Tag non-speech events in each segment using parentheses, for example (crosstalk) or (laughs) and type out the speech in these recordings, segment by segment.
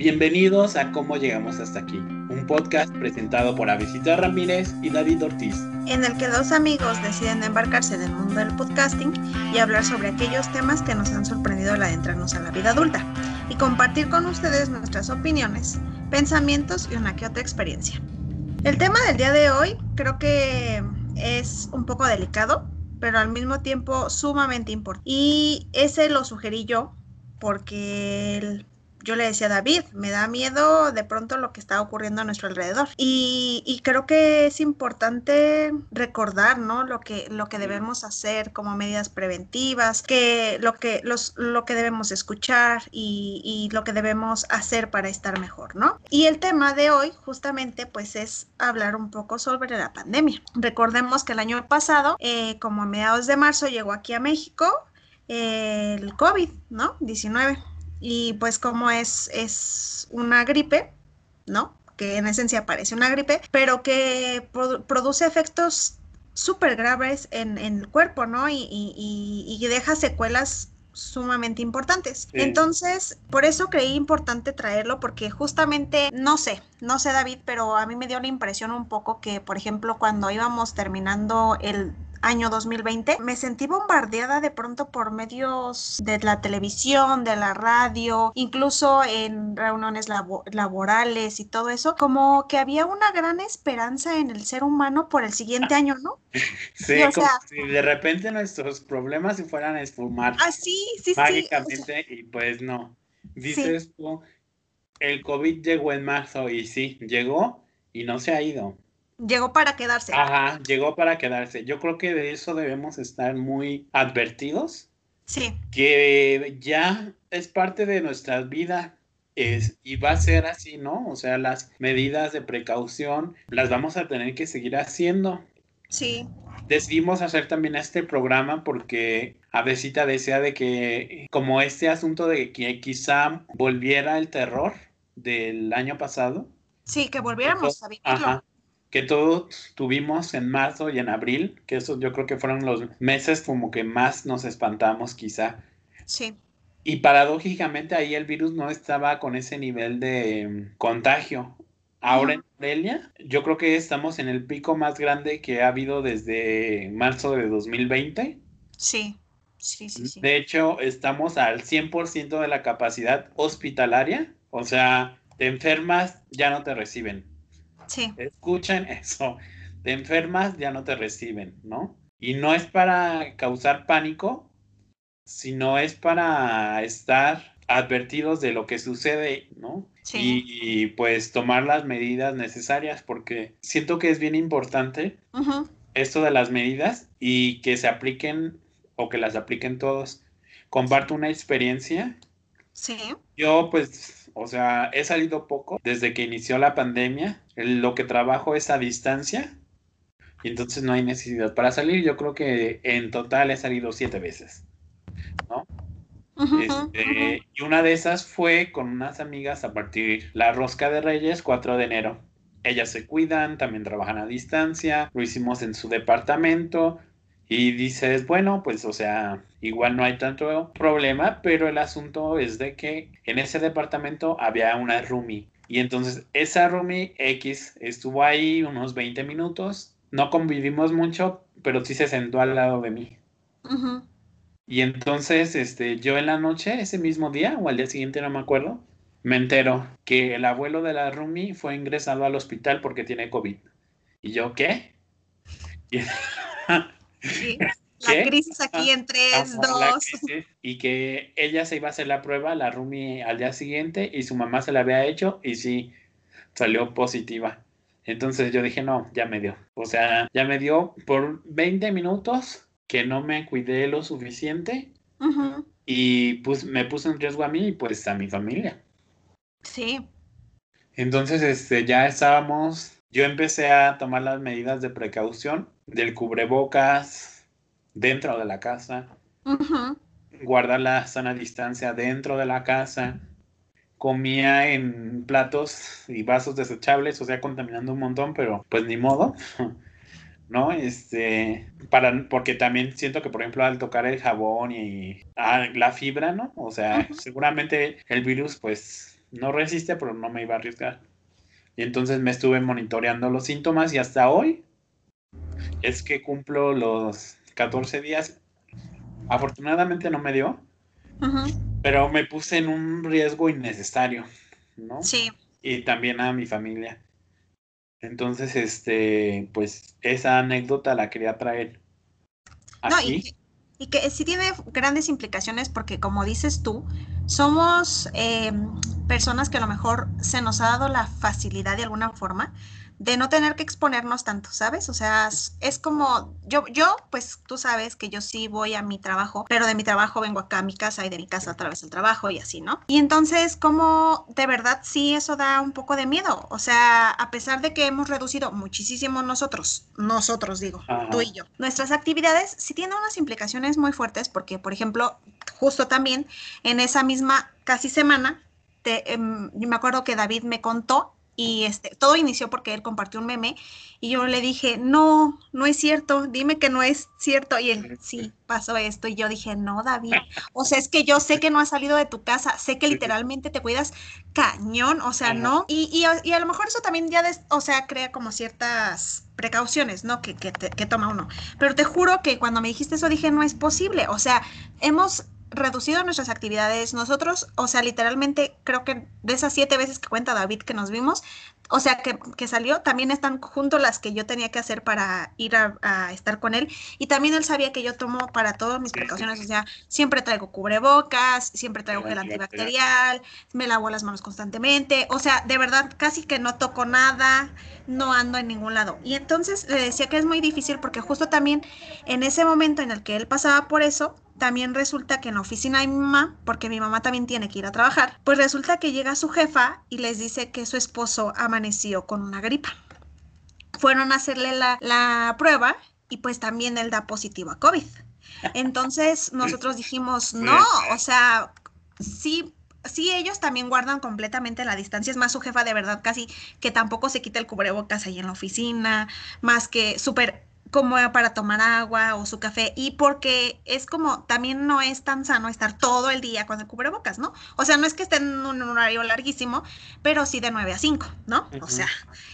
Bienvenidos a Cómo Llegamos Hasta Aquí, un podcast presentado por Avisita Ramírez y David Ortiz. En el que dos amigos deciden embarcarse en el mundo del podcasting y hablar sobre aquellos temas que nos han sorprendido al adentrarnos a la vida adulta y compartir con ustedes nuestras opiniones, pensamientos y una que otra experiencia. El tema del día de hoy creo que es un poco delicado, pero al mismo tiempo sumamente importante. Y ese lo sugerí yo porque yo le decía a David, me da miedo de pronto lo que está ocurriendo a nuestro alrededor. Y, creo que es importante recordar, ¿no? Lo que, lo que debemos hacer como medidas preventivas, que lo que, los, lo que debemos escuchar y, lo que debemos hacer para estar mejor, ¿no? Y el tema de hoy justamente pues es hablar un poco sobre la pandemia. Recordemos que el año pasado, eh, como a mediados de marzo, llegó aquí a México el COVID, ¿no? 19 y pues como es, es una gripe, ¿no? Que en esencia parece una gripe, pero que produce efectos súper graves en, el cuerpo, ¿no? Y, y, deja secuelas sumamente importantes. Entonces, por eso creí importante traerlo porque justamente, no sé, no sé David, pero a mí me dio la impresión un poco que, por ejemplo, cuando íbamos terminando el año 2020, me sentí bombardeada de pronto por medios de la televisión, de la radio, incluso en reuniones laborales y todo eso, como que había una gran esperanza en el ser humano por el siguiente año, ¿no? (laughs) Sí, como si de repente nuestros problemas se fueran a esfumar. Ah, sí, sí, mágicamente, y pues no. Dices tú, el COVID llegó en marzo y sí, llegó y no se ha ido. Llegó para quedarse. Ajá, llegó para quedarse. Yo creo que de eso debemos estar muy advertidos. Sí. Que ya es parte de nuestra vida. Es, y va a ser así, ¿no? O sea, las medidas de precaución las vamos a tener que seguir haciendo. Sí. Decidimos hacer también este programa porque Avesita desea de que, como este asunto de que quizá volviera el terror del año pasado. Sí, que volviéramos a vivirlo que todos tuvimos en marzo y en abril, que esos yo creo que fueron los meses como que más nos espantamos quizá. Sí. Y paradójicamente ahí el virus no estaba con ese nivel de mm, contagio. Ahora en Aurelia, yo creo que estamos en el pico más grande que ha habido desde marzo de 2020. Sí, sí, sí. sí. De hecho, estamos al 100% de la capacidad hospitalaria. O sea, te enfermas, ya no te reciben Escuchen eso. Te enfermas, ya no te reciben, ¿no? Y no es para causar pánico, sino es para estar advertidos de lo que sucede, ¿no? Y, pues tomar las medidas necesarias, porque siento que es bien importante esto de las medidas y que se apliquen o que las apliquen todos. Comparto una experiencia. Sí. Yo pues o sea, he salido poco desde que inició la pandemia. Lo que trabajo es a distancia. Y entonces no hay necesidad para salir. Yo creo que en total he salido siete veces. ¿No? Este, y una de esas fue con unas amigas a partir la rosca de Reyes, 4 de enero. Ellas se cuidan, también trabajan a distancia, lo hicimos en su departamento, y dices, bueno, pues o sea, igual no hay tanto problema, pero el asunto es de que en ese departamento había una roomie. Y entonces esa roomie X estuvo ahí unos 20 minutos. No convivimos mucho, pero sí se sentó al lado de mí. Y entonces, este, yo en la noche, ese mismo día, o al día siguiente, no me acuerdo, me entero que el abuelo de la roomie fue ingresado al hospital porque tiene COVID. ¿Y yo qué? (laughs) (laughs) La crisis aquí en 3, 2. Y que ella se iba a hacer la prueba, la Rumi, al día siguiente, y su mamá se la había hecho, y sí, salió positiva. Entonces yo dije, no, ya me dio. O sea, ya me dio por 20 minutos que no me cuidé lo suficiente. Y pues me puse en riesgo a mí y pues a mi familia. Sí. Entonces, este, ya estábamos, yo empecé a tomar las medidas de precaución del cubrebocas dentro de la casa, guardar la sana distancia dentro de la casa, comía en platos y vasos desechables, o sea, contaminando un montón, pero pues ni modo. (laughs) ¿no? Este, para, porque también siento que, por ejemplo, al tocar el jabón y ah, la fibra, ¿no? O sea, seguramente el virus, pues, no resiste, pero no me iba a arriesgar. Y entonces me estuve monitoreando los síntomas y hasta hoy es que cumplo los 14 días. Afortunadamente no me dio, pero me puse en un riesgo innecesario, ¿no? Sí. Y también a mi familia. Entonces, este, pues esa anécdota la quería traer. No, y, y, que sí tiene grandes implicaciones porque, como dices tú, somos eh, personas que a lo mejor se nos ha dado la facilidad de alguna forma de no tener que exponernos tanto, ¿sabes? O sea, es como, yo, yo, pues tú sabes que yo sí voy a mi trabajo, pero de mi trabajo vengo acá a mi casa y de mi casa a través del trabajo y así, ¿no? Y entonces, como de verdad sí eso da un poco de miedo, o sea, a pesar de que hemos reducido muchísimo nosotros, nosotros digo, tú y yo, nuestras actividades sí tienen unas implicaciones muy fuertes porque, por ejemplo, justo también en esa misma casi semana, te, em, me acuerdo que David me contó y este, todo inició porque él compartió un meme y yo le dije, no, no es cierto, dime que no es cierto. Y él, sí, pasó esto. Y yo dije, no, David, o sea, es que yo sé que no has salido de tu casa, sé que literalmente te cuidas cañón, o sea, ¿no? Y, y, y, a lo mejor eso también ya, o sea, crea como ciertas precauciones, ¿no? Que, que, que toma uno. Pero te juro que cuando me dijiste eso dije, no es posible, o sea, hemos reducido nuestras actividades. Nosotros, o sea, literalmente creo que de esas siete veces que cuenta David que nos vimos, o sea, que, que salió, también están junto las que yo tenía que hacer para ir a, estar con él. Y también él sabía que yo tomo para todas mis precauciones, o sea, siempre traigo cubrebocas, siempre traigo gel antibacterial, me lavo las manos constantemente, o sea, de verdad, casi que no toco nada, no ando en ningún lado. Y entonces le decía que es muy difícil porque justo también en ese momento en el que él pasaba por eso, también resulta que en la oficina de mi mamá, porque mi mamá también tiene que ir a trabajar, pues resulta que llega su jefa y les dice que su esposo amaneció con una gripa. Fueron a hacerle la, la prueba y pues también él da positivo a COVID. Entonces (laughs) nosotros dijimos, no, o sea, sí sí, ellos también guardan completamente la distancia. Es más, su jefa de verdad casi que tampoco se quita el cubrebocas ahí en la oficina, más que súper como para tomar agua o su café y porque es como también no es tan sano estar todo el día con el cubrebocas, ¿no? O sea, no es que estén en un horario larguísimo, pero sí de 9 a 5, ¿no? O sea,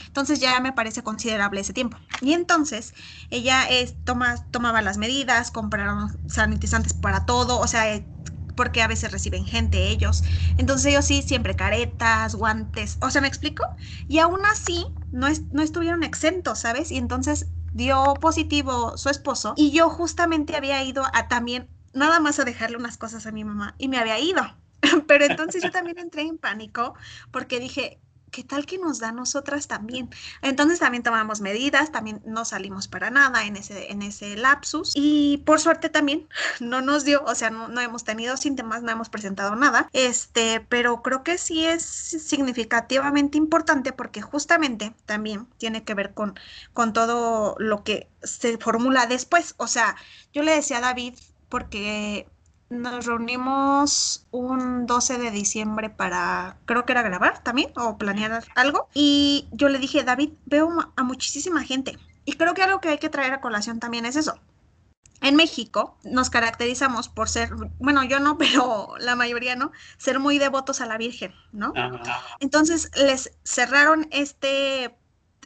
entonces ya me parece considerable ese tiempo. Y entonces ella es, toma, tomaba las medidas, compraron sanitizantes para todo, o sea, eh, porque a veces reciben gente ellos. Entonces ellos sí, siempre caretas, guantes, o sea, ¿me explico? Y aún así no, es, no estuvieron exentos, ¿sabes? Y entonces dio positivo su esposo y yo justamente había ido a también nada más a dejarle unas cosas a mi mamá y me había ido. (laughs) Pero entonces yo también entré en pánico porque dije, ¿qué tal que nos da a nosotras también? Entonces también tomamos medidas, también no salimos para nada en ese, en ese lapsus y por suerte también (laughs) no nos dio, o sea, no, hemos tenido síntomas, no hemos presentado nada, este, pero creo que sí es significativamente importante porque justamente también tiene que ver con, con todo lo que se formula después, o sea, yo le decía a David porque nos reunimos un 12 de diciembre para, creo que era grabar también o planear algo. Y yo le dije, David, veo a muchísima gente. Y creo que algo que hay que traer a colación también es eso. En México nos caracterizamos por ser, bueno, yo no, (laughs) pero la mayoría no, ser muy devotos a la Virgen, ¿no? Entonces les cerraron este,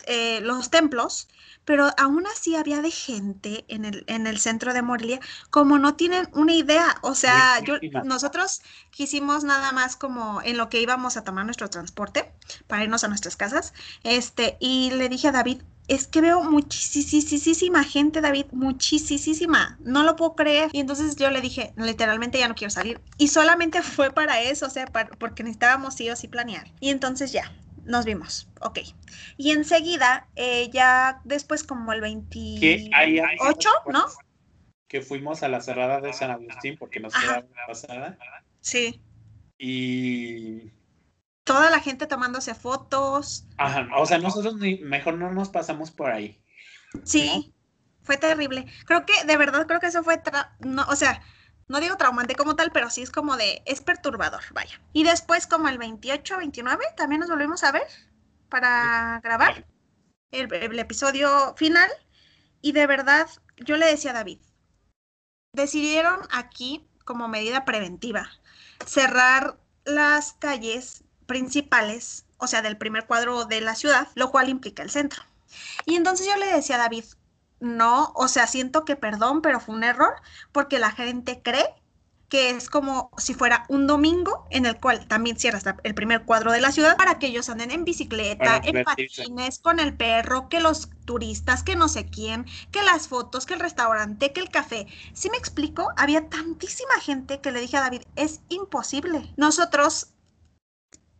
eh, los templos pero aún así había de gente en el, en el centro de Morelia como no tienen una idea, o sea, yo, nosotros quisimos nada más como en lo que íbamos a tomar nuestro transporte para irnos a nuestras casas, este, y le dije a David, es que veo muchísima gente, David, muchísima, no lo puedo creer. Y entonces yo le dije, literalmente ya no quiero salir. Y solamente fue para eso, o sea, porque necesitábamos sí o sí planear. Y entonces ya, nos vimos, ok. Y enseguida, eh, ya después como el 28, ¿no? Que fuimos a la cerrada de San Agustín porque nos quedaba pasada. Sí. Y... Toda la gente tomándose fotos. Ajá, o sea, nosotros ni, mejor no nos pasamos por ahí. Sí, fue terrible. Creo que, de verdad, creo que eso fue, no, o sea, no digo traumante como tal, pero sí es como de, es perturbador, vaya. Y después como el 28, 29, también nos volvimos a ver para grabar el, episodio final. Y de verdad, yo le decía a David, decidieron aquí como medida preventiva cerrar las calles principales, o sea, del primer cuadro de la ciudad, lo cual implica el centro. Y entonces yo le decía a David, no, o sea, siento que perdón, pero fue un error, porque la gente cree que es como si fuera un domingo en el cual también cierras el primer cuadro de la ciudad para que ellos anden en bicicleta, en patines, con el perro, que los turistas, que no sé quién, que las fotos, que el restaurante, que el café. Si me explico, había tantísima gente que le dije a David, es imposible. Nosotros,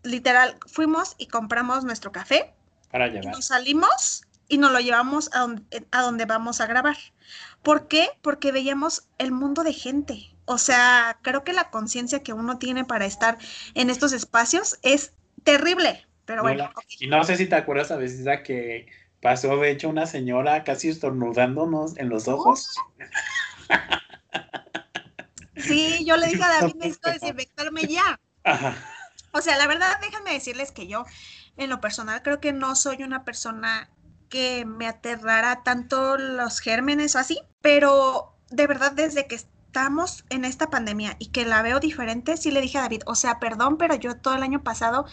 literal, fuimos y compramos nuestro café. Para llevar. Nos salimos y nos lo llevamos a donde, a donde vamos a grabar. ¿Por qué? Porque veíamos el mundo de gente. O sea, creo que la conciencia que uno tiene para estar en estos espacios es terrible. Pero bueno. Y no sé si te acuerdas a veces que pasó, de hecho, una señora casi estornudándonos en los ojos. (laughs) Sí, yo le dije a David, necesito desinfectarme ya. O sea, la verdad, déjenme decirles que yo, en lo personal, creo que no soy una persona que me aterrara tanto los gérmenes o así, pero de verdad, desde que estamos en esta pandemia y que la veo diferente, sí le dije a David, o sea, perdón, pero yo todo el año pasado,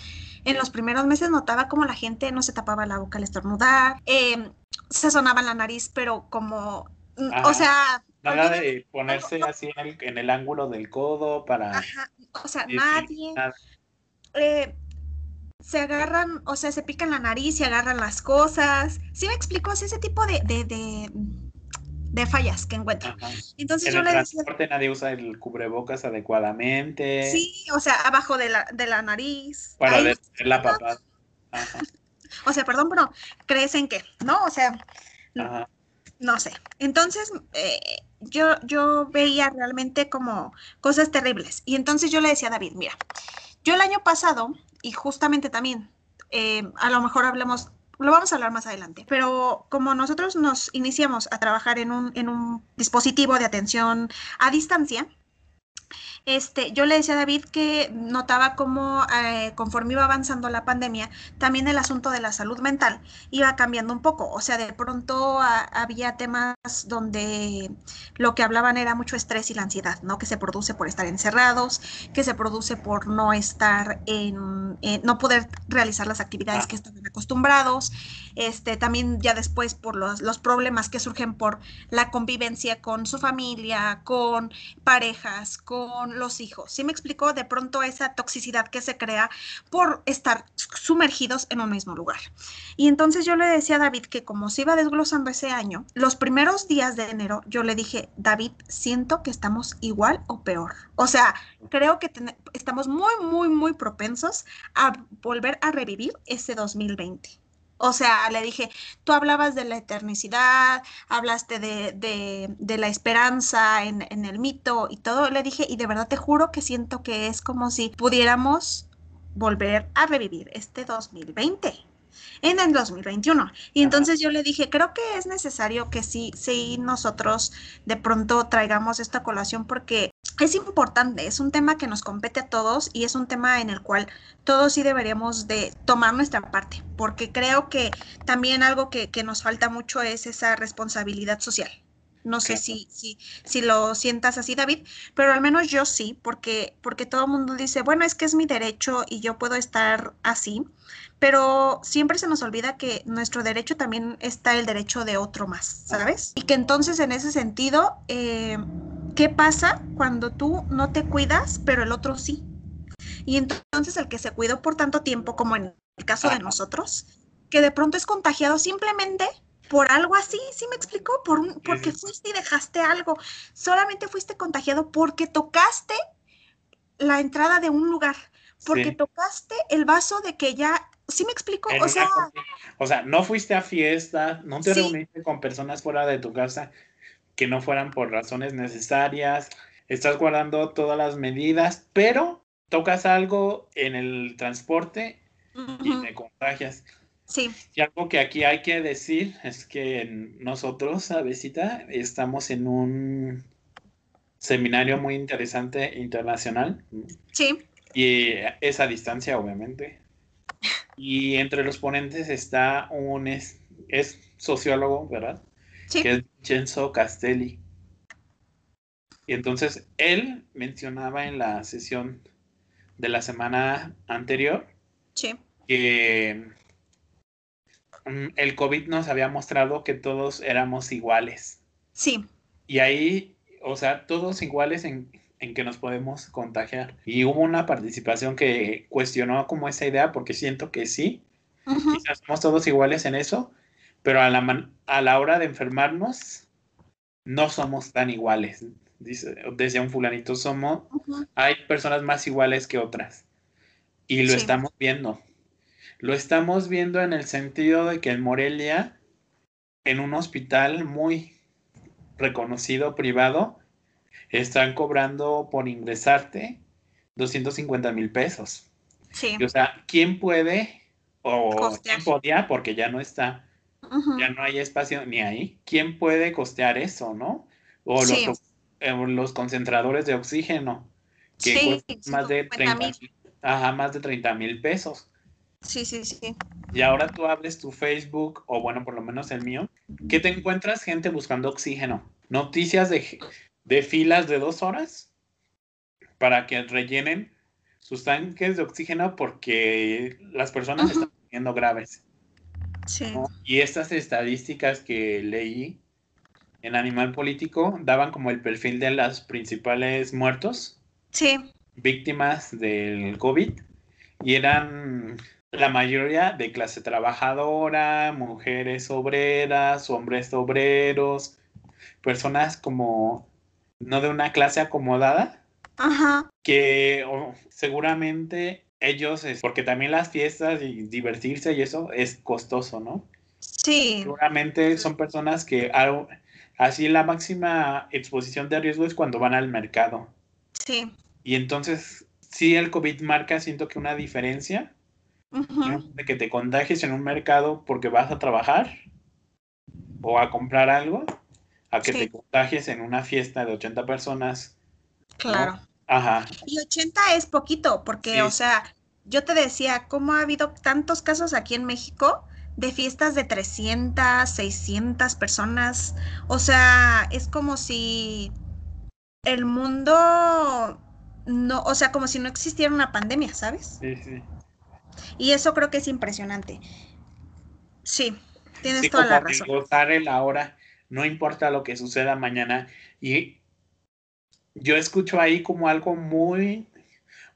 en los primeros meses notaba como la gente no se tapaba la boca al estornudar, em, se sonaba la nariz, pero como, mm, o sea... Nada de ponerse así en el, ángulo del codo para... o sea, nadie... Eh, se agarran, o sea, se pican la nariz y agarran las cosas. ¿Sí me explico? ese tipo de de fallas que encuentro. Entonces yo le decía... nadie usa el cubrebocas adecuadamente. Sí, o sea, abajo de la, de la nariz. Para detener la papada. (laughs) o sea, perdón, pero ¿crees en qué? ¿No? O sea, no sé. Entonces, eh, yo, yo veía realmente como cosas terribles. Y entonces yo le decía a David, mira, yo el año pasado, y justamente también, eh, a lo mejor hablemos lo vamos a hablar más adelante, pero como nosotros nos iniciamos a trabajar en un, en un dispositivo de atención a distancia, este, yo le decía a David que notaba cómo eh, conforme iba avanzando la pandemia, también el asunto de la salud mental iba cambiando un poco. O sea, de pronto había temas donde lo que hablaban era mucho estrés y la ansiedad, ¿no? Que se produce por estar encerrados, que se produce por no estar en, no poder realizar las actividades ah. que estaban acostumbrados. Este, también ya después por los, los problemas que surgen por la convivencia con su familia, con parejas, con los hijos. ¿Sí me explicó? De pronto esa toxicidad que se crea por estar sumergidos en un mismo lugar. Y entonces yo le decía a David que como se iba desglosando ese año, los primeros días de enero yo le dije, David, siento que estamos igual o peor. O sea, creo que estamos muy, muy, muy propensos a volver a revivir ese 2020. O sea, le dije, tú hablabas de la eternicidad, hablaste de, de, la esperanza en, en, el mito y todo. Le dije, y de verdad te juro que siento que es como si pudiéramos volver a revivir este 2020 en el 2021. Y entonces yo le dije, creo que es necesario que sí, sí nosotros de pronto traigamos esta colación porque es importante, es un tema que nos compete a todos y es un tema en el cual todos sí deberíamos de tomar nuestra parte, porque creo que también algo que, que nos falta mucho es esa responsabilidad social. No sé si, si, si lo sientas así, David, pero al menos yo sí, porque, porque todo el mundo dice, bueno, es que es mi derecho y yo puedo estar así, pero siempre se nos olvida que nuestro derecho también está el derecho de otro más, ¿sabes? Y que entonces en ese sentido, eh, ¿qué pasa cuando tú no te cuidas, pero el otro sí? Y entonces el que se cuidó por tanto tiempo, como en el caso de nosotros, que de pronto es contagiado simplemente por algo así, ¿sí me explicó? Por un, porque fuiste y dejaste algo. Solamente fuiste contagiado porque tocaste la entrada de un lugar, porque tocaste el vaso de que ya, ¿sí me explicó? O sea, o sea, no fuiste a fiesta, no te reuniste con personas fuera de tu casa que no fueran por razones necesarias, estás guardando todas las medidas, pero tocas algo en el transporte y te contagias. Sí. Y algo que aquí hay que decir es que nosotros, Avesita, estamos en un seminario muy interesante internacional. Sí. Y es a distancia, obviamente. Y entre los ponentes está un es, sociólogo, ¿verdad? Sí. Que es Genso Castelli. Y entonces él mencionaba en la sesión de la semana anterior Sí. Que mm, el COVID nos había mostrado que todos éramos iguales. Sí. Y ahí, o sea, todos iguales en, en que nos podemos contagiar. Y hubo una participación que cuestionó como esa idea, porque siento que sí, Ujú. quizás somos todos iguales en eso, pero a la, man- a la hora de enfermarnos, no somos tan iguales. Dice, decía un fulanito, somos, hay personas más iguales que otras. Y lo Sí. estamos viendo. Lo estamos viendo en el sentido de que en Morelia, en un hospital muy reconocido privado, están cobrando por ingresarte 250 mil pesos. Sí. Y, o sea, ¿quién puede o Costear. quién podía, porque ya no está, Ya no hay espacio ni ahí, quién puede costear eso, ¿no? O los, Sí. eh, los concentradores de oxígeno, que Sí, cuestan más de 50 30 mil. ajá, más de 30 mil pesos. Sí, sí, sí. Y ahora tú hables tu Facebook, o bueno, por lo menos el mío, que te encuentras gente buscando oxígeno. Noticias de, de filas de dos horas para que rellenen sus tanques de oxígeno porque las personas están poniendo graves. Sí. ¿no? Y estas estadísticas que leí en Animal Político daban como el perfil de las principales muertos, Sí. víctimas del COVID, y eran la mayoría de clase trabajadora, mujeres obreras, hombres obreros, personas como no de una clase acomodada, Ajá. que seguramente ellos, es, porque también las fiestas y divertirse y eso es costoso, ¿no? Sí. Seguramente son personas que así la máxima exposición de riesgo es cuando van al mercado. Sí. Y entonces, sí, el COVID marca, siento que una diferencia de que te contagies en un mercado porque vas a trabajar o a comprar algo, a que Sí. te contagies en una fiesta de 80 personas. Claro. Ajá, Y 80 es poquito, porque, Sí. o sea, yo te decía, ¿cómo ha habido tantos casos aquí en México de fiestas de 300, 600 personas? O sea, es como si el mundo no, o sea, como si no existiera una pandemia, ¿sabes? sí, sí. Y eso creo que es impresionante. Sí, tienes Sí, toda la razón. gozar el ahora, no importa lo que suceda mañana. Y yo escucho ahí como algo muy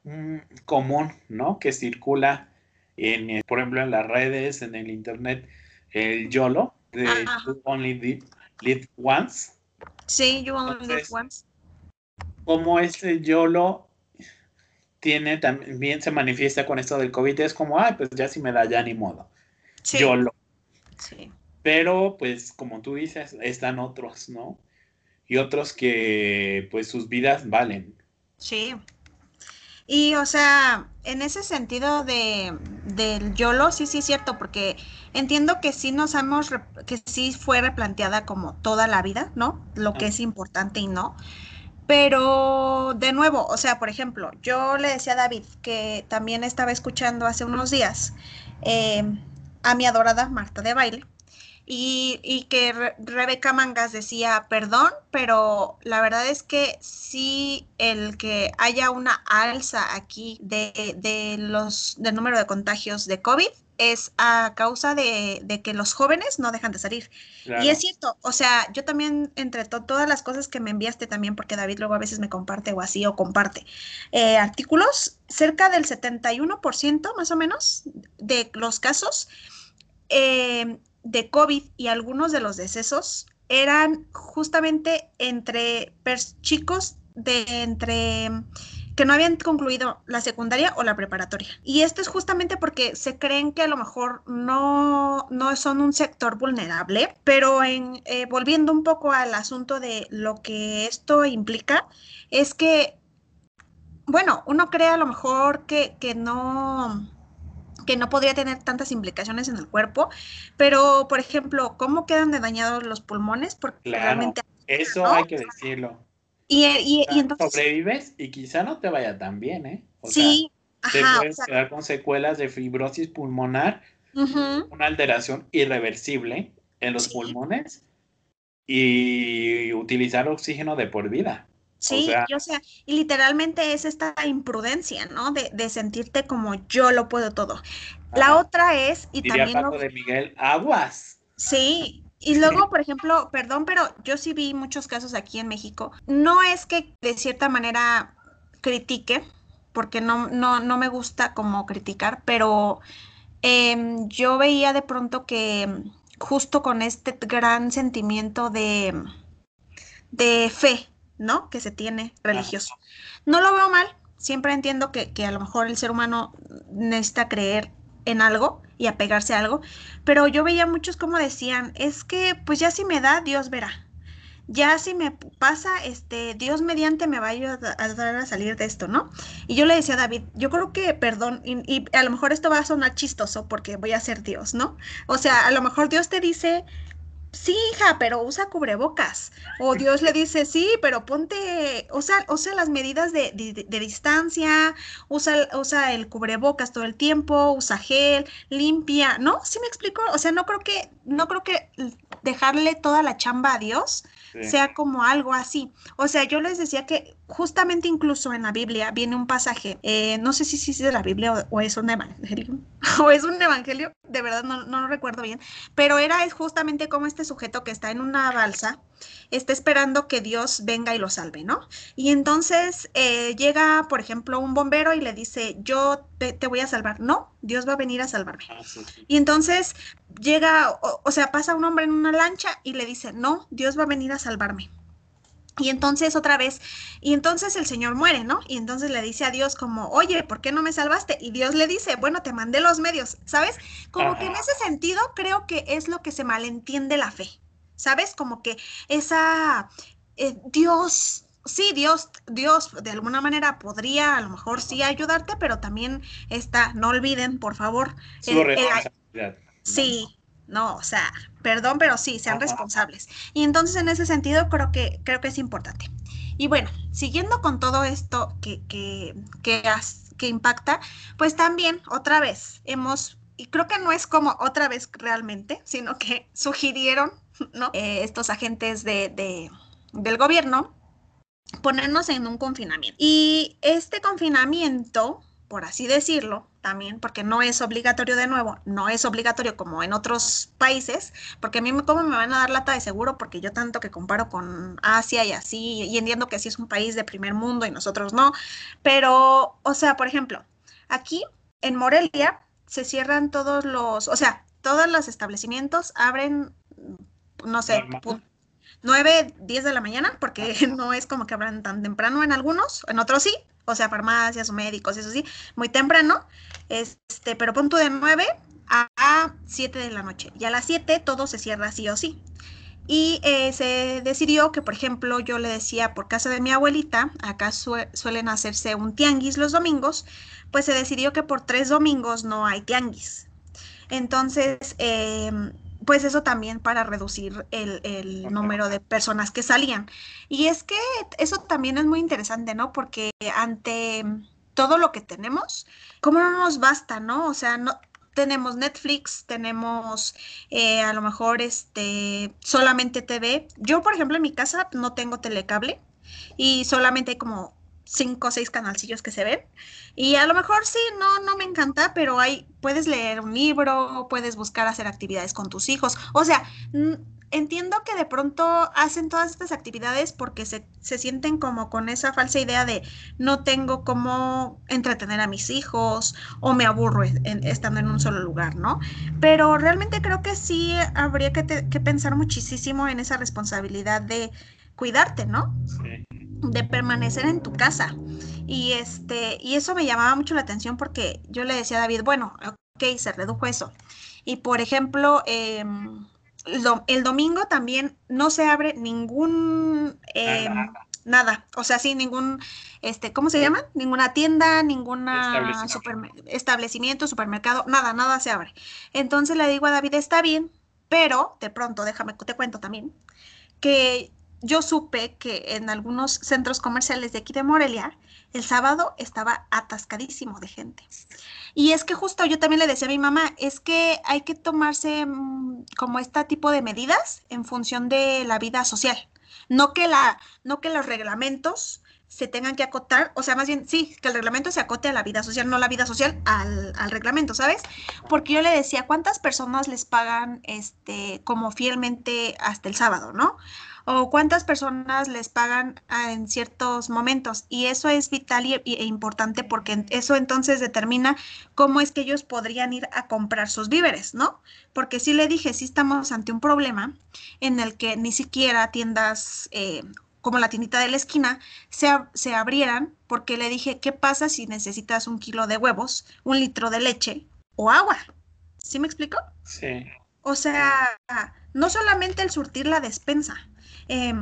mm, común, ¿no? Que circula, en, eh, por ejemplo, en las redes, en el internet, el YOLO, de Ajá. You Only Live, Live Once. Sí, you only live once. Como este YOLO tiene también se manifiesta con esto del COVID, es como, ay, pues ya si me da ya ni modo. Sí, YOLO. sí. Pero, pues, como tú dices, están otros, ¿no? Y otros que, pues, sus vidas valen. Sí. Y, o sea, en ese sentido de, del YOLO, sí, sí es cierto, porque entiendo que sí nos hemos, que sí fue replanteada como toda la vida, ¿no? Lo que Ah. es importante y no. Pero, de nuevo, o sea, por ejemplo, yo le decía a David que también estaba escuchando hace unos días eh, a mi adorada Marta de Baile. Y, y que Re- Rebeca Mangas decía, perdón, pero la verdad es que sí el que haya una alza aquí de, de los del número de contagios de COVID es a causa de, de que los jóvenes no dejan de salir. Claro. Y es cierto, o sea, yo también, entre to- todas las cosas que me enviaste también, porque David luego a veces me comparte o así, o comparte eh, artículos, cerca del 71% más o menos de los casos eh, de COVID y algunos de los decesos eran justamente entre chicos de entre que no habían concluido la secundaria o la preparatoria. Y esto es justamente porque se creen que a lo mejor no, no son un sector vulnerable, pero en, eh, volviendo un poco al asunto de lo que esto implica, es que, bueno, uno cree a lo mejor que, que no que no podría tener tantas implicaciones en el cuerpo, pero por ejemplo, ¿cómo quedan de dañados los pulmones? Porque Claro. realmente Eso ¿no? hay que decirlo. y, y, y entonces Sobrevives y quizá no te vaya tan bien, ¿eh? O sí, sea, te ajá, o puedes sea, quedar con secuelas de fibrosis pulmonar, una alteración irreversible en los Sí. pulmones y utilizar oxígeno de por vida. Sí, o sea, y literalmente es esta imprudencia, ¿no? De, de sentirte como yo lo puedo todo. La otra es, y también... de Miguel, aguas. Sí, y luego, por ejemplo, perdón, pero yo sí vi muchos casos aquí en México. No es que de cierta manera critique, porque no, no, no me gusta como criticar, pero em, yo veía de pronto que justo con este gran sentimiento de, de fe, ¿no? Que se tiene religioso. No lo veo mal, siempre entiendo que, que a lo mejor el ser humano necesita creer en algo y apegarse a algo, pero yo veía muchos como decían, es que pues ya si me da, Dios verá. Ya si me pasa, este, Dios mediante me va a ayudar a salir de esto, ¿no? Y yo le decía a David, yo creo que, perdón, y, y, a lo mejor esto va a sonar chistoso porque voy a ser Dios, ¿no? O sea, a lo mejor Dios te dice, sí, hija, pero usa cubrebocas. O (laughs) Dios le dice, sí, pero ponte, usa, usa las medidas de, distancia, usa, usa el cubrebocas todo el tiempo, usa gel, limpia, ¿no? ¿Sí me explico? O sea, no creo que, no creo que dejarle toda la chamba a Dios sea como algo así. O sea, yo les decía que justamente incluso en la Biblia viene un pasaje, eh, no sé si, si es de la Biblia o, es un evangelio, (laughs) o es un evangelio, de verdad no, no lo recuerdo bien, pero era es justamente como este sujeto que está en una balsa, está esperando que Dios venga y lo salve, ¿no? Y entonces eh, llega, por ejemplo, un bombero y le dice, yo te, voy a salvar. No, Dios va a venir a salvarme. Ah, y entonces llega, o, sea, pasa un hombre en una lancha y le dice, no, Dios va a venir a salvarme. Y entonces otra vez, y entonces el Señor muere, ¿no? Y entonces le dice a Dios como, oye, ¿por qué no me salvaste? Y Dios le dice, bueno, te mandé los medios, ¿sabes? Como que en ese sentido creo que es lo que se malentiende la fe, ¿sabes? Como que esa, eh, Dios, sí, Dios, Dios de alguna manera podría a lo mejor sí ayudarte, pero también está, no olviden, por favor. sí, no, o sea, perdón, pero sí, sean responsables. Y entonces en ese sentido creo que, creo que es importante. Y bueno, siguiendo con todo esto que, que, que, que impacta, pues también otra vez hemos, y creo que no es como otra vez realmente, sino que (laughs) sugirieron, ¿no? Eh, estos agentes de, de, del gobierno ponernos en un confinamiento. Y este confinamiento, por así decirlo, también, porque no es obligatorio de nuevo, no es obligatorio como en otros países, porque a mí cómo me van a dar lata de seguro, porque yo tanto que comparo con Asia y así, y entiendo que sí es un país de primer mundo y nosotros no, pero, o sea, por ejemplo, aquí en Morelia se cierran todos los, o sea, todos los establecimientos abren, no sé, 9, 10 de la mañana, porque (laughs) no es como que abran tan temprano en algunos, en otros sí, o sea, farmacias o médicos, eso sí, muy temprano, este, pero punto de 9 a 7 de la noche. Y a las 7 todo se cierra sí o sí. Y eh, se decidió que, por ejemplo, yo le decía por casa de mi abuelita, acá suelen hacerse un tianguis los domingos, pues se decidió que por tres domingos no hay tianguis. Entonces, eh, pues eso también para reducir el, número de personas que salían. Y es que eso también es muy interesante, ¿no? Porque ante todo lo que tenemos, ¿cómo no nos basta, no? O sea, no tenemos Netflix, tenemos eh, a lo mejor este solamente TV. Yo, por ejemplo, en mi casa no tengo telecable y solamente hay como cinco o seis canalcillos que se ven. Y a lo mejor sí, no, no me encanta, pero hay, puedes leer un libro, puedes buscar hacer actividades con tus hijos. O sea, entiendo que de pronto hacen todas estas actividades porque se, se, sienten como con esa falsa idea de no tengo cómo entretener a mis hijos o me aburro estando en un solo lugar, ¿no? Pero realmente creo que sí habría que, que pensar muchísimo en esa responsabilidad de cuidarte, ¿no? Sí de permanecer en tu casa. Y, este, y eso me llamaba mucho la atención porque yo le decía a David, bueno, ok, se redujo eso. Y por ejemplo, em, el domingo también no se abre ningún... Em, nada. o sea, sí, ningún, este, ¿cómo se llama? Ninguna tienda, ninguna establecimiento. establecimiento, supermercado, nada, nada se abre. Entonces le digo a David, está bien, pero de pronto, déjame, te cuento también, que yo supe que en algunos centros comerciales de aquí de Morelia, el sábado estaba atascadísimo de gente. Y es que justo yo también le decía a mi mamá, es que hay que tomarse mm, como este tipo de medidas en función de la vida social. No que, la, no que los reglamentos se tengan que acotar, o sea, más bien, sí, que el reglamento se acote a la vida social, no la vida social al, al, reglamento, ¿sabes? Porque yo le decía, ¿cuántas personas les pagan este como fielmente hasta el sábado, ¿no? O cuántas personas les pagan en ciertos momentos. Y eso es vital y, e importante porque eso entonces determina cómo es que ellos podrían ir a comprar sus víveres, ¿no? Porque sí le dije, sí estamos ante un problema en el que ni siquiera tiendas eh, como la tiendita de la esquina, se, se abrieran porque le dije, ¿qué pasa si necesitas un kilo de huevos, un litro de leche o agua? ¿Sí me explico? Sí. O sea, no solamente el surtir la despensa, eh,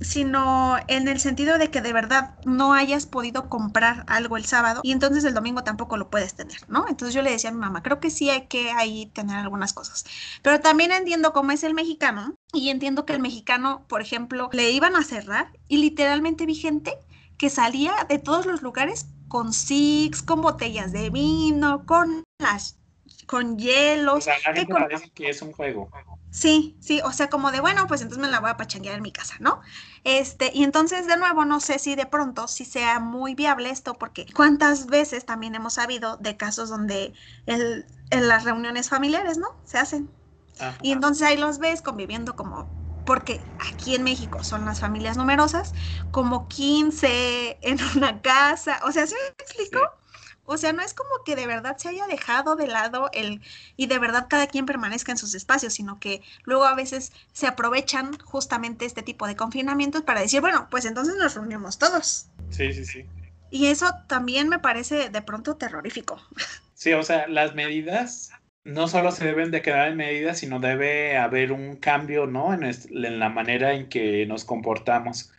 sino en el sentido de que de verdad no hayas podido comprar algo el sábado y entonces el domingo tampoco lo puedes tener, ¿no? Entonces yo le decía a mi mamá, creo que sí hay que ahí tener algunas cosas, pero también entiendo cómo es el mexicano y entiendo que el mexicano, por ejemplo, le iban a cerrar y literalmente vi gente que salía de todos los lugares con six, con botellas de vino, con las con hielos. O sea, la gente parece que es un juego. Sí, sí, o sea, como de, bueno, pues entonces me la voy a pachanguear en mi casa, ¿no? Este, y entonces, de nuevo, no sé si de pronto si sea muy viable esto, porque cuántas veces también hemos sabido de casos donde el, en las reuniones familiares, ¿no? Se hacen. Ajá. Y entonces ahí los ves conviviendo como, porque aquí en México son las familias numerosas, como 15 en una casa, o sea, ¿se me explico? Sí. O sea, no es como que de verdad se haya dejado de lado el y de verdad cada quien permanezca en sus espacios, sino que luego a veces se aprovechan justamente este tipo de confinamientos para decir, bueno, pues entonces nos reunimos todos. Sí, sí, sí. Y eso también me parece de pronto terrorífico. (laughs) Sí, o sea, las medidas no solo se deben de quedar en medidas, sino debe haber un cambio, ¿no? En, en la manera en que nos comportamos.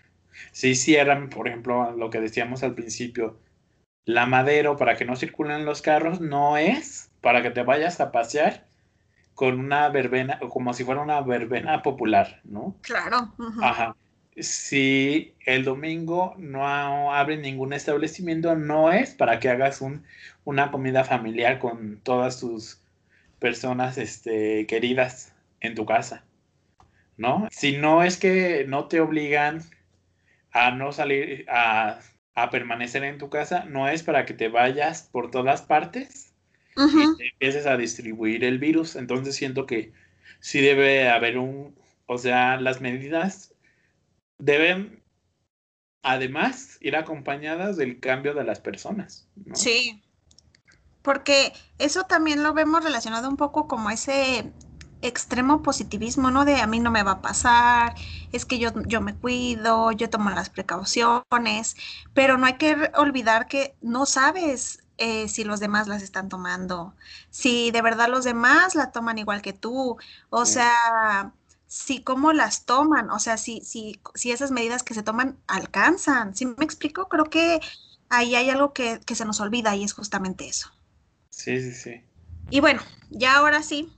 Si hicieran, por ejemplo, lo que decíamos al principio, la madero para que no circulen los carros no es para que te vayas a pasear con una verbena, como si fuera una verbena popular, ¿no? Claro. Uh -huh. Ajá. Si el domingo no abre ningún establecimiento, no es para que hagas un, una comida familiar con todas tus personas este, queridas en tu casa, ¿no? Si no es que no te obligan a no salir, a a permanecer en tu casa no es para que te vayas por todas partes uh -huh. y te empieces a distribuir el virus. Entonces siento que sí debe haber un, o sea, las medidas deben además ir acompañadas del cambio de las personas. ¿no? Sí, porque eso también lo vemos relacionado un poco como ese extremo positivismo, ¿no? De a mí no me va a pasar, es que yo, yo me cuido, yo tomo las precauciones, pero no hay que olvidar que no sabes eh, si los demás las están tomando, si de verdad los demás la toman igual que tú, o sí. sea, si cómo las toman, o sea, si, si, si esas medidas que se toman alcanzan, ¿sí me explico? Creo que ahí hay algo que, que se nos olvida y es justamente eso. Sí, sí, sí. Y bueno, ya ahora sí,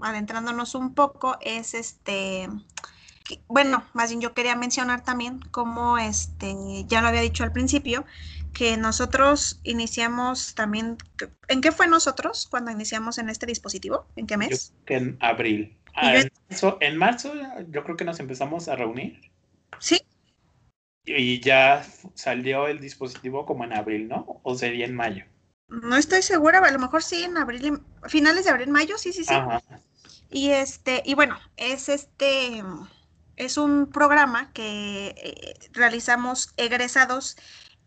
adentrándonos un poco, es este, bueno, más bien yo quería mencionar también como este, ya lo había dicho al principio, que nosotros iniciamos también, ¿en qué fue nosotros cuando iniciamos en este dispositivo? ¿En qué mes? Yo, en abril. Ah, yo, en, marzo, en marzo yo creo que nos empezamos a reunir. Sí. Y ya salió el dispositivo como en abril, ¿no? ¿O sería en mayo? No estoy segura, a lo mejor sí en abril, finales de abril, mayo, sí, sí, sí. Ajá. Y este, y bueno, es este, es un programa que eh, realizamos egresados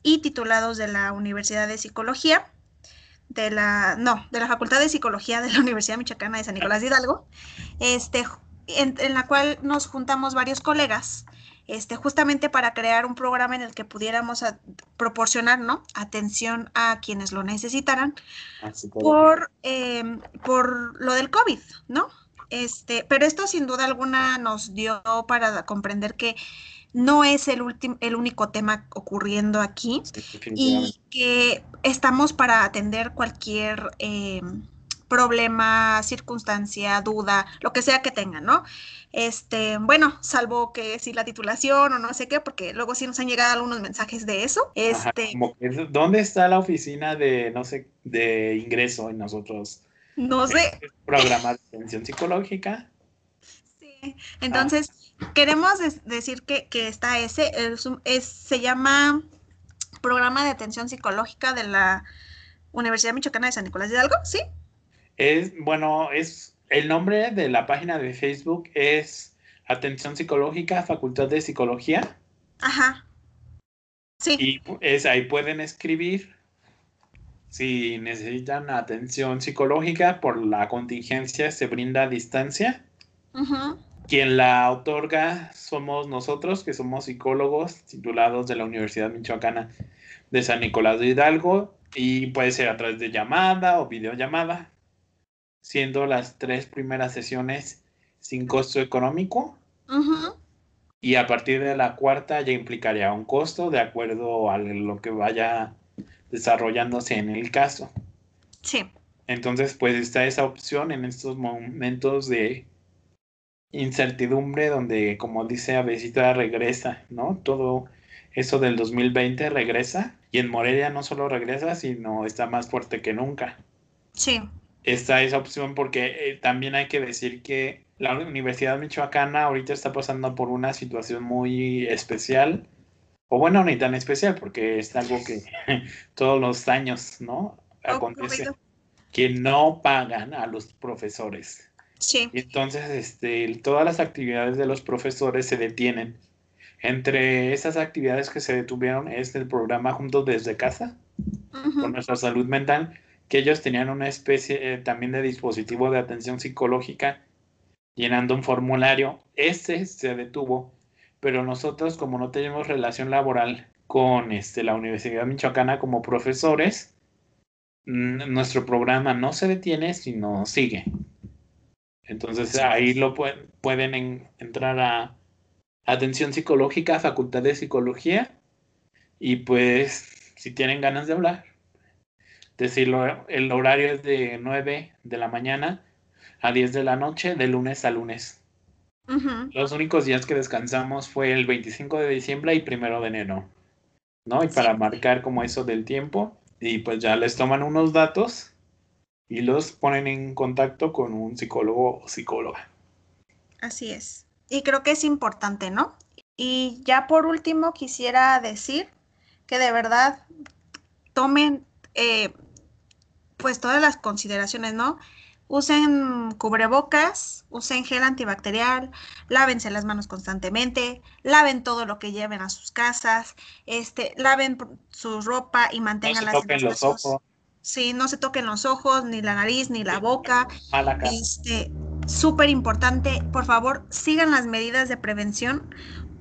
y titulados de la Universidad de Psicología, de la, no, de la Facultad de Psicología de la Universidad Michoacana de San Nicolás de Hidalgo, este, en, en la cual nos juntamos varios colegas este, justamente para crear un programa en el que pudiéramos a, proporcionar ¿no? atención a quienes lo necesitaran por, eh, por lo del COVID, ¿no? Este, pero esto sin duda alguna nos dio para comprender que no es el, el único tema ocurriendo aquí Sí, y que estamos para atender cualquier eh, problema, circunstancia, duda, lo que sea que tengan, ¿no? Este, bueno, salvo que si la titulación o no sé qué, porque luego sí nos han llegado algunos mensajes de eso. Este, Ajá, como que, ¿Dónde está la oficina de, no sé, de ingreso en nosotros? No sé. Programa de atención psicológica. Sí, entonces queremos decir que, está ese, es, se llama Programa de Atención Psicológica de la Universidad Michoacana de San Nicolás de Hidalgo, ¿sí? Es, bueno, es el nombre de la página de Facebook es Atención Psicológica, Facultad de Psicología. Ajá. Sí. Y es, ahí pueden escribir si necesitan atención psicológica por la contingencia, se brinda a distancia. Quien la otorga somos nosotros, que somos psicólogos titulados de la Universidad Michoacana de San Nicolás de Hidalgo, y puede ser a través de llamada o videollamada, siendo las tres primeras sesiones sin costo económico. Y a partir de la cuarta ya implicaría un costo de acuerdo a lo que vaya desarrollándose en el caso. Sí. Entonces, pues está esa opción en estos momentos de incertidumbre donde, como dice Avesita, regresa, ¿no? Todo eso del 2020 regresa y en Morelia no solo regresa, sino está más fuerte que nunca. Sí. Está esa opción porque eh, también hay que decir que la Universidad Michoacana ahorita está pasando por una situación muy especial o bueno, ni tan especial, porque es algo que (laughs) todos los años, ¿no? Acontece. Que no pagan a los profesores. Sí. Y entonces, este, todas las actividades de los profesores se detienen. Entre esas actividades que se detuvieron es el programa Juntos desde Casa, con nuestra salud mental, que ellos tenían una especie eh, también de dispositivo de atención psicológica llenando un formulario. Ese se detuvo pero nosotros como no tenemos relación laboral con este, la Universidad Michoacana como profesores, nuestro programa no se detiene, sino sigue. Entonces ahí lo pueden entrar a atención psicológica, facultad de psicología, y pues si tienen ganas de hablar, decirlo, el horario es de 9 de la mañana a 10 de la noche, de lunes a lunes. Los únicos días que descansamos fue el 25 de diciembre y primero de enero, ¿no? Y para marcar como eso del tiempo, y pues ya les toman unos datos y los ponen en contacto con un psicólogo o psicóloga. Así es. Y creo que es importante, ¿no? Y ya por último quisiera decir que de verdad tomen eh, pues todas las consideraciones, ¿no? usen cubrebocas, usen gel antibacterial, lávense las manos constantemente, laven todo lo que lleven a sus casas, este, laven su ropa y mantengan no se los ojos. Sí, no se toquen los ojos, ni la nariz, ni la boca. Este, súper importante, por favor, sigan las medidas de prevención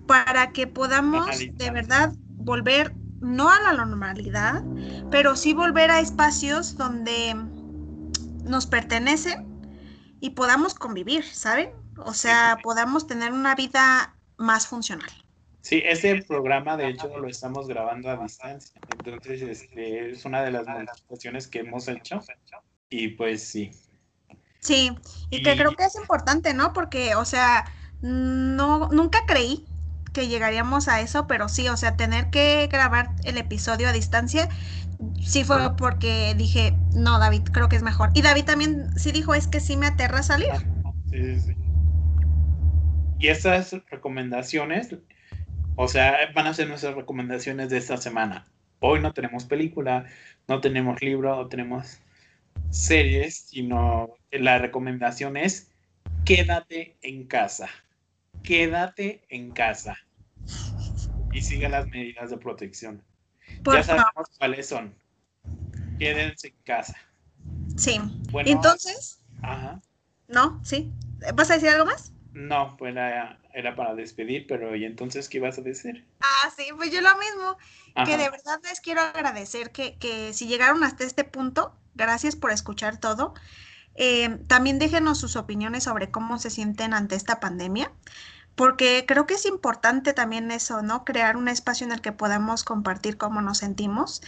para que podamos de verdad volver no a la normalidad, pero sí volver a espacios donde nos pertenecen y podamos convivir, ¿saben? O sea, podamos tener una vida más funcional. Sí, este programa de hecho lo estamos grabando a distancia, entonces este, es una de las modificaciones que hemos hecho y pues sí. Sí, y, que creo que es importante, ¿no? Porque, o sea, no, nunca creí que llegaríamos a eso, pero sí, o sea, tener que grabar el episodio a distancia sí fue porque dije, no, David, creo que es mejor. Y David también sí dijo, es que sí me aterra salir. Sí, sí, Y estas recomendaciones, o sea, van a ser nuestras recomendaciones de esta semana. Hoy no tenemos película, no tenemos libro, no tenemos series, sino la recomendación es quédate en casa. Quédate en casa. Y siga las medidas de protección ya sabemos cuáles son. Quédense en casa. Sí. Bueno, Entonces. Ajá. No, sí. ¿Vas a decir algo más? No, pues era, para despedir, pero ¿y entonces qué ibas a decir? Ah, sí, pues yo lo mismo. Que de verdad les quiero agradecer que, que si llegaron hasta este punto, gracias por escuchar todo. Eh, también déjenos sus opiniones sobre cómo se sienten ante esta pandemia porque creo que es importante también eso, ¿no? Crear un espacio en el que podamos compartir cómo nos sentimos.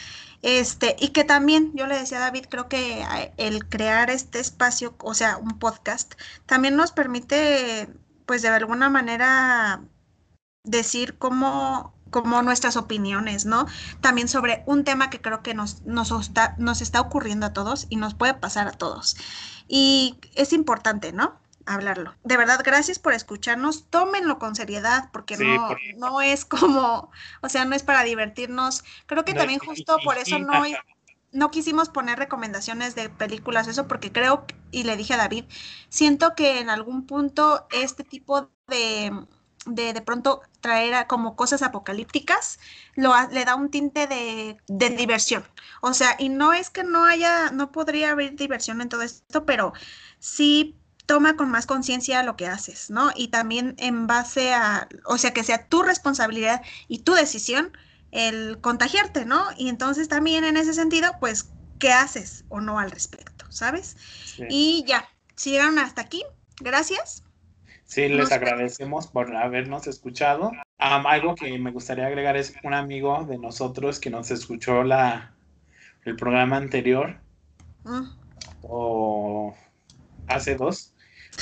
Este, y que también, yo le decía a David, creo que el crear este espacio, o sea, un podcast, también nos permite, pues de alguna manera, decir cómo, como nuestras opiniones, ¿no? También sobre un tema que creo que nos, nos, nos está ocurriendo a todos y nos puede pasar a todos. Y es importante, ¿no? Hablarlo. De verdad, gracias por escucharnos. Tómenlo con seriedad, porque no, (laughs) no es como, o sea, no es para divertirnos. Creo que también justo por eso no, no quisimos poner recomendaciones de películas, eso porque creo, y le dije a David, siento que en algún punto este tipo de de de pronto traer como cosas apocalípticas, lo, le da un tinte de, de, diversión. O sea, y no es que no haya, no podría haber diversión en todo esto, pero sí toma con más conciencia lo que haces, ¿no? Y también en base a, o sea, que sea tu responsabilidad y tu decisión el contagiarte, ¿no? Y entonces también en ese sentido, pues, ¿qué haces o no al respecto, ¿sabes? Y ya, si llegaron hasta aquí, gracias. Sí, les agradecemos por habernos escuchado. algo que me gustaría agregar es un amigo de nosotros que nos escuchó la, el programa anterior mm. o hace dos,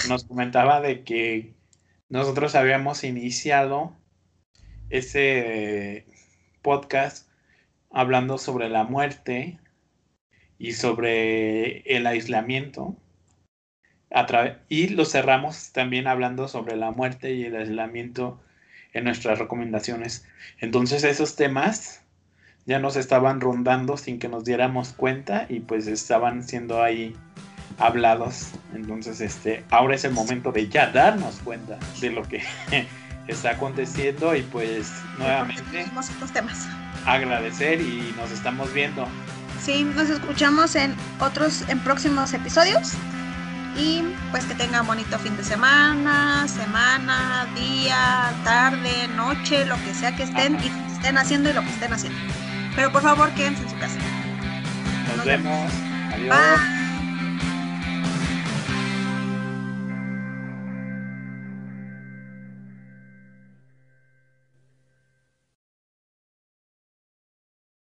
nos comentaba de que nosotros habíamos iniciado ese podcast hablando sobre la muerte y sobre el aislamiento y lo cerramos también hablando sobre la muerte y el aislamiento en nuestras recomendaciones. Entonces esos temas ya nos estaban rondando sin que nos diéramos cuenta y pues estaban siendo ahí hablados. Entonces este ahora es el momento de ya darnos cuenta de lo que (laughs) está aconteciendo y pues nuevamente temas. agradecer y nos estamos viendo. Sí, nos escuchamos en otros en próximos episodios y pues que tengan bonito fin de semana, semana, día, tarde, noche, lo que sea que estén y estén haciendo y lo que estén haciendo. Pero por favor quédense en su casa. Nos, vemos. Adiós.